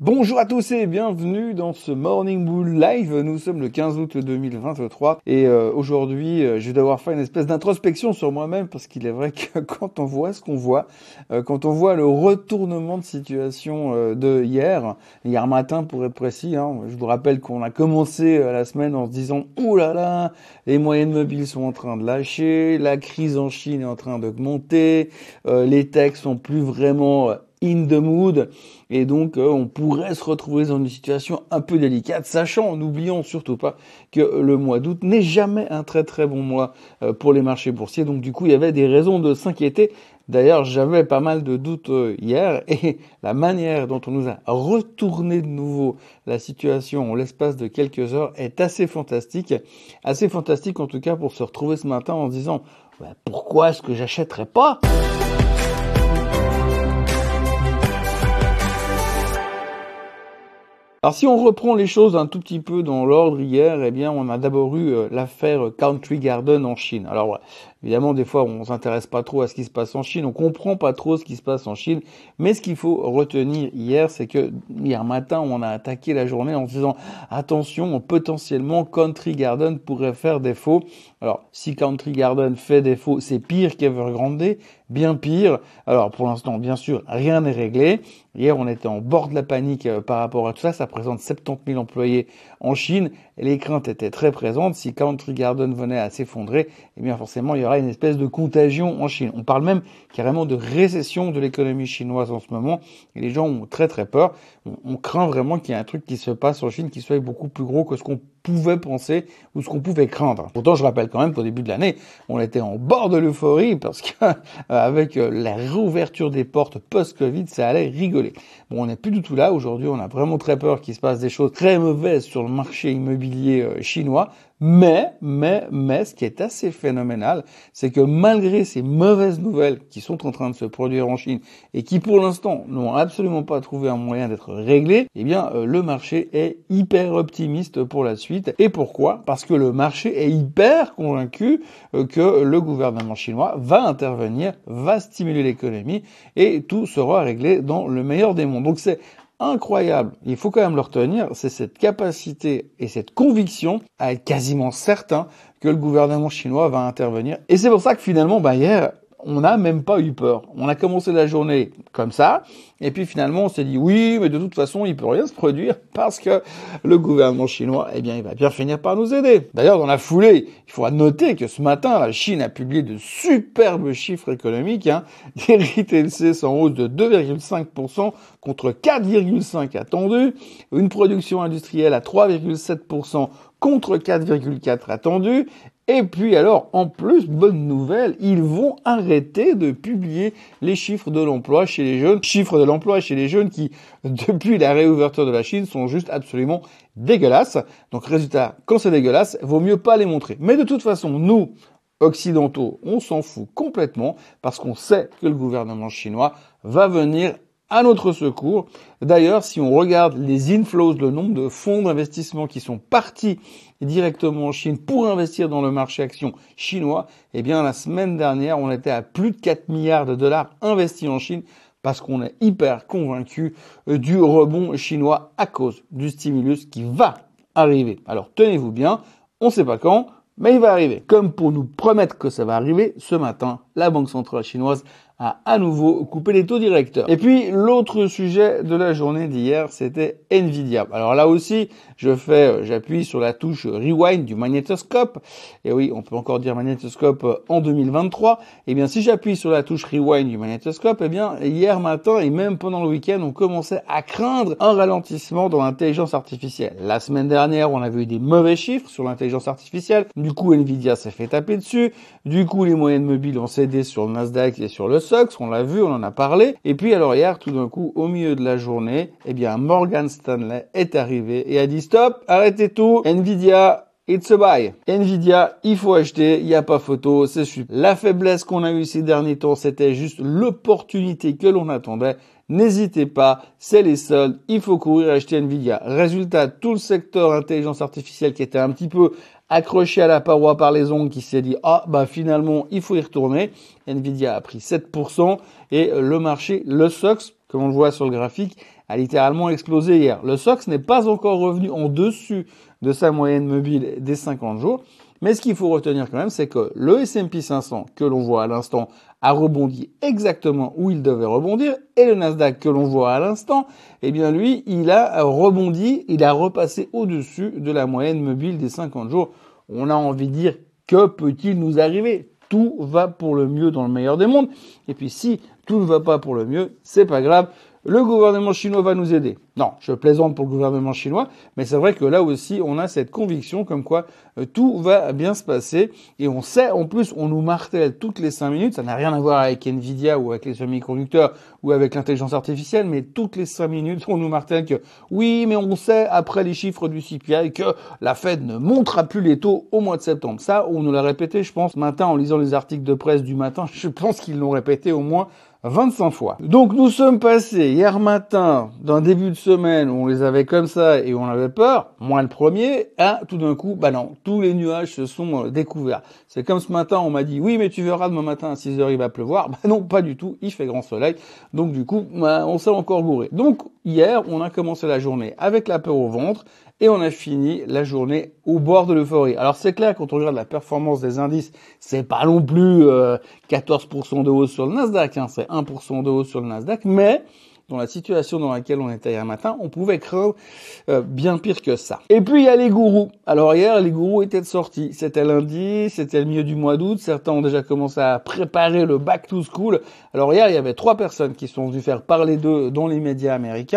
Bonjour à tous et bienvenue dans ce Morning Bull Live. Nous sommes le 15 août 2023 et euh, aujourd'hui euh, je vais devoir faire une espèce d'introspection sur moi-même parce qu'il est vrai que quand on voit ce qu'on voit, euh, quand on voit le retournement de situation de hier, hier matin pour être précis, hein, je vous rappelle qu'on a commencé la semaine en se disant « Ouh là là, les moyennes mobiles sont en train de lâcher, la crise en Chine est en train d'augmenter, les techs sont plus vraiment in the mood et donc euh, on pourrait se retrouver dans une situation un peu délicate, sachant, n'oublions surtout pas que le mois d'août n'est jamais un très très bon mois euh, pour les marchés boursiers, donc du coup il y avait des raisons de s'inquiéter. D'ailleurs, j'avais pas mal de doutes euh, hier et la manière dont on nous a retourné de nouveau la situation en l'espace de quelques heures est assez fantastique. Assez fantastique en tout cas pour se retrouver ce matin en disant pourquoi est-ce que j'achèterais pas? Alors si on reprend les choses un tout petit peu dans l'ordre hier, eh bien on a d'abord eu euh, l'affaire Country Garden en Chine. Alors évidemment des fois on s'intéresse pas trop à ce qui se passe en Chine, on comprend pas trop ce qui se passe en Chine, mais ce qu'il faut retenir hier, c'est que hier matin on a attaqué la journée en disant attention, potentiellement Country Garden pourrait faire défaut. Alors si Country Garden fait défaut, c'est pire qu'Evergrande, bien pire. Alors pour l'instant, bien sûr, rien n'est réglé. Hier, on était en bord de la panique euh, par rapport à tout ça. Ça présente 70 000 employés en Chine. Les craintes étaient très présentes. Si Country Garden venait à s'effondrer, eh bien forcément, il y aura une espèce de contagion en Chine. On parle même carrément de récession de l'économie chinoise en ce moment. Et les gens ont très très peur. On, craint vraiment qu'il y ait un truc qui se passe en Chine qui soit beaucoup plus gros que ce qu'on pouvait penser ou ce qu'on pouvait craindre. Pourtant, je rappelle quand même qu'au début de l'année, on était en bord de l'euphorie parce qu'avec euh, la réouverture des portes post-Covid, ça allait rigoler. Bon, on n'est plus du tout là. Aujourd'hui, on a vraiment très peur qu'il se passe des choses très mauvaises sur le marché immobilier euh, chinois. Mais, mais, mais, ce qui est assez phénoménal, c'est que malgré ces mauvaises nouvelles qui sont en train de se produire en Chine et qui pour l'instant n'ont absolument pas trouvé un moyen d'être réglées, eh bien, euh, le marché est hyper optimiste pour la suite. Et pourquoi? Parce que le marché est hyper convaincu euh, que le gouvernement chinois va intervenir, va stimuler l'économie et tout sera réglé dans le meilleur des mondes. Donc c'est incroyable, il faut quand même le retenir, c'est cette capacité et cette conviction à être quasiment certain que le gouvernement chinois va intervenir. Et c'est pour ça que finalement, bah, hier, on n'a même pas eu peur. On a commencé la journée comme ça, et puis finalement on s'est dit oui, mais de toute façon il peut rien se produire parce que le gouvernement chinois, eh bien, il va bien finir par nous aider. D'ailleurs, dans la foulée, il faudra noter que ce matin, la Chine a publié de superbes chiffres économiques. Hein. Des retail en hausse de 2,5% contre 4,5 attendus, une production industrielle à 3,7% contre 4,4 attendus, et puis alors, en plus, bonne nouvelle, ils vont arrêter de publier les chiffres de l'emploi chez les jeunes. Chiffres de l'emploi chez les jeunes qui, depuis la réouverture de la Chine, sont juste absolument dégueulasses. Donc résultat, quand c'est dégueulasse, vaut mieux pas les montrer. Mais de toute façon, nous, occidentaux, on s'en fout complètement parce qu'on sait que le gouvernement chinois va venir à notre secours. D'ailleurs, si on regarde les inflows, le nombre de fonds d'investissement qui sont partis directement en Chine pour investir dans le marché action chinois, eh bien, la semaine dernière, on était à plus de 4 milliards de dollars investis en Chine parce qu'on est hyper convaincu euh, du rebond chinois à cause du stimulus qui va arriver. Alors, tenez-vous bien, on ne sait pas quand, mais il va arriver. Comme pour nous promettre que ça va arriver, ce matin, la Banque centrale chinoise a à nouveau coupé les taux directeurs. Et puis l'autre sujet de la journée d'hier, c'était Nvidia. Alors là aussi, je fais, euh, j'appuie sur la touche rewind du magnétoscope. Et oui, on peut encore dire magnétoscope euh, en 2023. Et eh bien, si j'appuie sur la touche rewind du magnétoscope, eh bien, hier matin et même pendant le week-end, on commençait à craindre un ralentissement dans l'intelligence artificielle. La semaine dernière, on avait eu des mauvais chiffres sur l'intelligence artificielle. Du coup, Nvidia s'est fait taper dessus. Du coup, les moyennes mobiles ont cédé sur le Nasdaq et sur le On l'a vu, on en a parlé. Et puis alors hier, tout d'un coup, au milieu de la journée, eh bien Morgan Stanley est arrivé et a dit stop, arrêtez tout, Nvidia, It's a buy. Nvidia, il faut acheter, il n'y a pas photo, c'est super. La faiblesse qu'on a eue ces derniers temps, c'était juste l'opportunité que l'on attendait. N'hésitez pas, c'est les soldes, il faut courir acheter Nvidia. Résultat, tout le secteur intelligence artificielle qui était un petit peu accroché à la paroi par les ongles qui s'est dit ah bah finalement il faut y retourner. Nvidia a pris 7% et le marché, le SOX, comme on le voit sur le graphique, a littéralement explosé hier. Le SOX n'est pas encore revenu en dessus de sa moyenne mobile des 50 jours. Mais ce qu'il faut retenir quand même, c'est que le S&P 500 que l'on voit à l'instant a rebondi exactement où il devait rebondir et le Nasdaq que l'on voit à l'instant, eh bien lui, il a rebondi, il a repassé au-dessus de la moyenne mobile des 50 jours. On a envie de dire que peut-il nous arriver? Tout va pour le mieux dans le meilleur des mondes. Et puis si tout ne va pas pour le mieux, c'est pas grave le gouvernement chinois va nous aider. Non, je plaisante pour le gouvernement chinois, mais c'est vrai que là aussi, on a cette conviction comme quoi euh, tout va bien se passer. Et on sait, en plus, on nous martèle toutes les cinq minutes, ça n'a rien à voir avec Nvidia ou avec les semi-conducteurs ou avec l'intelligence artificielle, mais toutes les cinq minutes, on nous martèle que oui, mais on sait, après les chiffres du CPI, que la Fed ne montera plus les taux au mois de septembre. Ça, on nous l'a répété, je pense, matin en lisant les articles de presse du matin, je pense qu'ils l'ont répété au moins 25 fois. Donc nous sommes passés hier matin d'un début de semaine où on les avait comme ça et on avait peur, moins le premier, à tout d'un coup, bah non, tous les nuages se sont euh, découverts. C'est comme ce matin, on m'a dit, oui mais tu verras demain matin à 6 heures il va pleuvoir. Bah non, pas du tout, il fait grand soleil. Donc du coup, bah, on s'est encore gouré. Donc hier, on a commencé la journée avec la peur au ventre, et on a fini la journée au bord de l'euphorie. Alors c'est clair, quand on regarde la performance des indices, c'est pas non plus 14% euh, de hausse sur le Nasdaq, hein, c'est 1% de hausse sur le Nasdaq, mais dans la situation dans laquelle on était hier matin, on pouvait craindre euh, bien pire que ça. Et puis il y a les gourous. Alors hier, les gourous étaient sortis. C'était lundi, c'était le milieu du mois d'août. Certains ont déjà commencé à préparer le back to school. Alors hier, il y avait trois personnes qui sont venues faire parler d'eux dans les médias américains,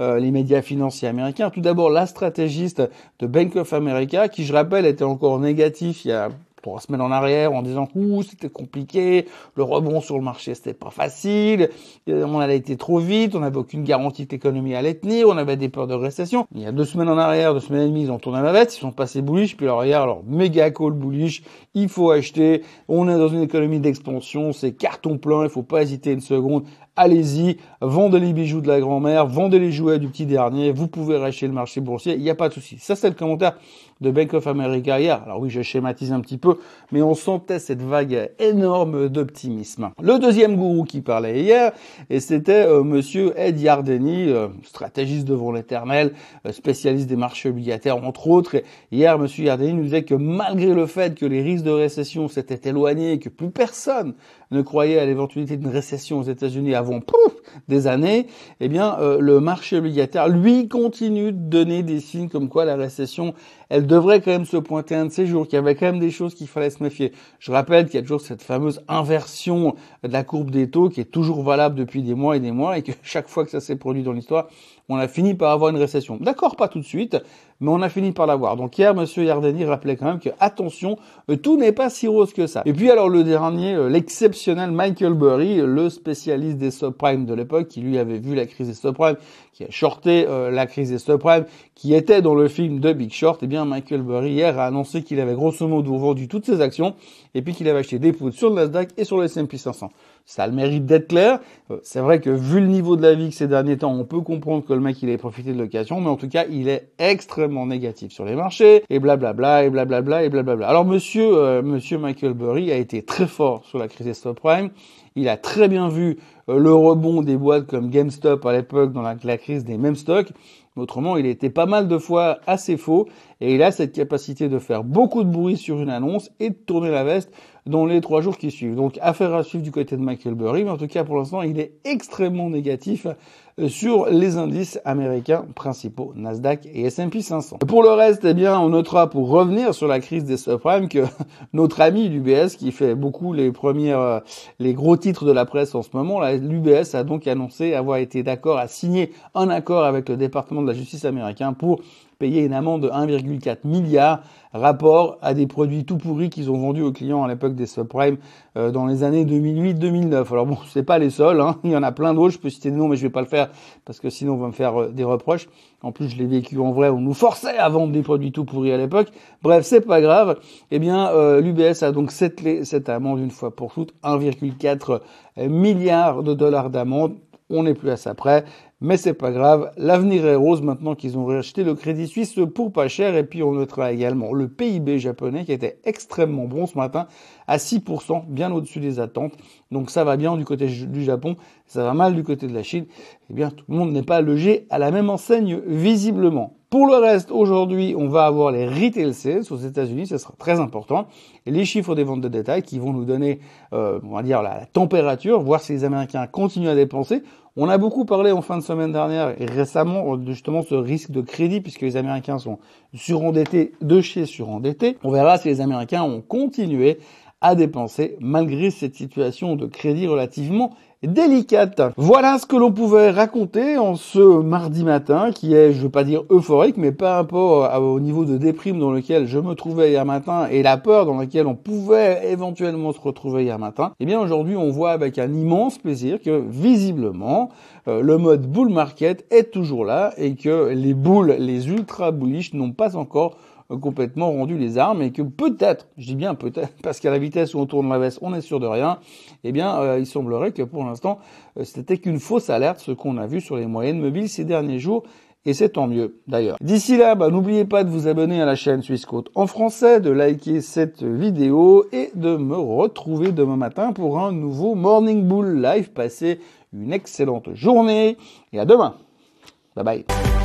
euh, les médias financiers américains. Tout d'abord, la stratégiste de Bank of America, qui je rappelle était encore négatif il y a trois semaines en arrière en disant ouh c'était compliqué, le rebond sur le marché c'était pas facile, euh, on allait été trop vite, on n'avait aucune garantie que l'économie allait tenir, on avait des peurs de récession. Il y a deux semaines en arrière, deux semaines et demie, ils ont tourné la veste, ils sont passés bullish, puis alors hier, alors méga call bullish, il faut acheter, on est dans une économie d'expansion, c'est carton plein, il faut pas hésiter une seconde allez-y, vendez les bijoux de la grand-mère, vendez les jouets du petit dernier, vous pouvez racheter le marché boursier, il n'y a pas de souci. Ça, c'est le commentaire de Bank of America hier. Alors oui, je schématise un petit peu, mais on sentait cette vague énorme d'optimisme. Le deuxième gourou qui parlait hier, et c'était euh, monsieur Ed Yardeni, euh, stratégiste devant l'éternel, euh, spécialiste des marchés obligataires entre autres. Et hier, monsieur Yardeni nous disait que malgré le fait que les risques de récession s'étaient éloignés que plus personne ne croyait à l'éventualité d'une récession aux États-Unis pouf, des années, eh bien, euh, le marché obligataire, lui, continue de donner des signes comme quoi la récession, elle devrait quand même se pointer un de ces jours, qu'il y avait quand même des choses qu'il fallait se méfier. Je rappelle qu'il y a toujours cette fameuse inversion de la courbe des taux qui est toujours valable depuis des mois et des mois et que chaque fois que ça s'est produit dans l'histoire, on a fini par avoir une récession. D'accord, pas tout de suite, mais on a fini par l'avoir. Donc hier, Monsieur Yardeni rappelait quand même que attention, euh, tout n'est pas si rose que ça. Et puis alors le dernier, euh, l'exceptionnel Michael Burry, le spécialiste des subprimes de l'époque, qui lui avait vu la crise des subprimes, qui a shorté euh, la crise des subprimes, qui était dans le film de Big Short, eh bien Michael Burry hier a annoncé qu'il avait grosso modo vendu toutes ses actions et puis qu'il avait acheté des poudres sur le Nasdaq et sur le S&P 500. Ça a le mérite d'être clair. C'est vrai que vu le niveau de la vie que ces derniers temps, on peut comprendre que le mec il ait profité de l'occasion, mais en tout cas il est extrêmement négatif sur les marchés et blablabla et blablabla et blablabla. Alors monsieur euh, monsieur Michael Burry a été très fort sur la crise des subprimes. Il a très bien vu euh, le rebond des boîtes comme GameStop à l'époque dans la, la crise des mêmes stocks. Autrement, il était pas mal de fois assez faux et il a cette capacité de faire beaucoup de bruit sur une annonce et de tourner la veste dans les trois jours qui suivent. Donc affaire à suivre du côté de Michael Burry, mais en tout cas pour l'instant il est extrêmement négatif euh, sur les indices américains principaux, Nasdaq et S&P 500. Pour le reste, eh bien, on notera pour revenir sur la crise des subprimes que notre ami l'UBS, qui fait beaucoup les premières, euh, les gros titres de la presse en ce moment, l'UBS a donc annoncé avoir été d'accord à signer un accord avec le département de la justice américain pour payer une amende de 1,4 milliard rapport à des produits tout pourris qu'ils ont vendus aux clients à l'époque des subprimes euh, dans les années 2008-2009. Alors bon, c'est pas les seuls, hein. il y en a plein d'autres, je peux citer des noms mais je vais pas le faire parce que sinon on va me faire euh, des reproches. En plus, je l'ai vécu en vrai, on nous forçait à vendre des produits tout pourris à l'époque. Bref, c'est pas grave. Eh bien, euh, l'UBS a donc settlé cette amende une fois pour toutes, 1,4 milliard de dollars d'amende on n'est plus à ça près. Mais c'est pas grave, l'avenir est rose maintenant qu'ils ont racheté le Crédit Suisse pour pas cher. Et puis on notera également le PIB japonais qui était extrêmement bon ce matin à 6%, bien au-dessus des attentes. Donc ça va bien du côté du Japon, ça va mal du côté de la Chine. Eh bien tout le monde n'est pas logé à la même enseigne visiblement. Pour le reste, aujourd'hui, on va avoir les retail sales aux États-Unis, ce sera très important, les chiffres des ventes de détail qui vont nous donner, euh, on va dire, la, température, voir si les Américains continuent à dépenser. On a beaucoup parlé en fin de semaine dernière et récemment justement ce risque de crédit puisque les Américains sont surendettés de chez surendettés. On verra si les Américains ont continué à dépenser malgré cette situation de crédit relativement délicate. Voilà ce que l'on pouvait raconter en ce mardi matin qui est, je veux pas dire euphorique, mais par rapport au niveau de déprime dans lequel je me trouvais hier matin et la peur dans laquelle on pouvait éventuellement se retrouver hier matin. Eh bien aujourd'hui on voit avec un immense plaisir que visiblement euh, le mode bull market est toujours là et que les boules, les ultra bullish n'ont pas encore complètement rendu les armes et que peut-être, je dis bien peut-être, parce qu'à la vitesse où on tourne la veste, on est sûr de rien, eh bien, euh, il semblerait que pour l'instant, euh, c'était qu'une fausse alerte, ce qu'on a vu sur les moyennes mobiles ces derniers jours. Et c'est tant mieux, d'ailleurs. D'ici là, bah, n'oubliez pas de vous abonner à la chaîne Suisse Côte en français, de liker cette vidéo et de me retrouver demain matin pour un nouveau Morning Bull Live. Passez une excellente journée et à demain. Bye bye.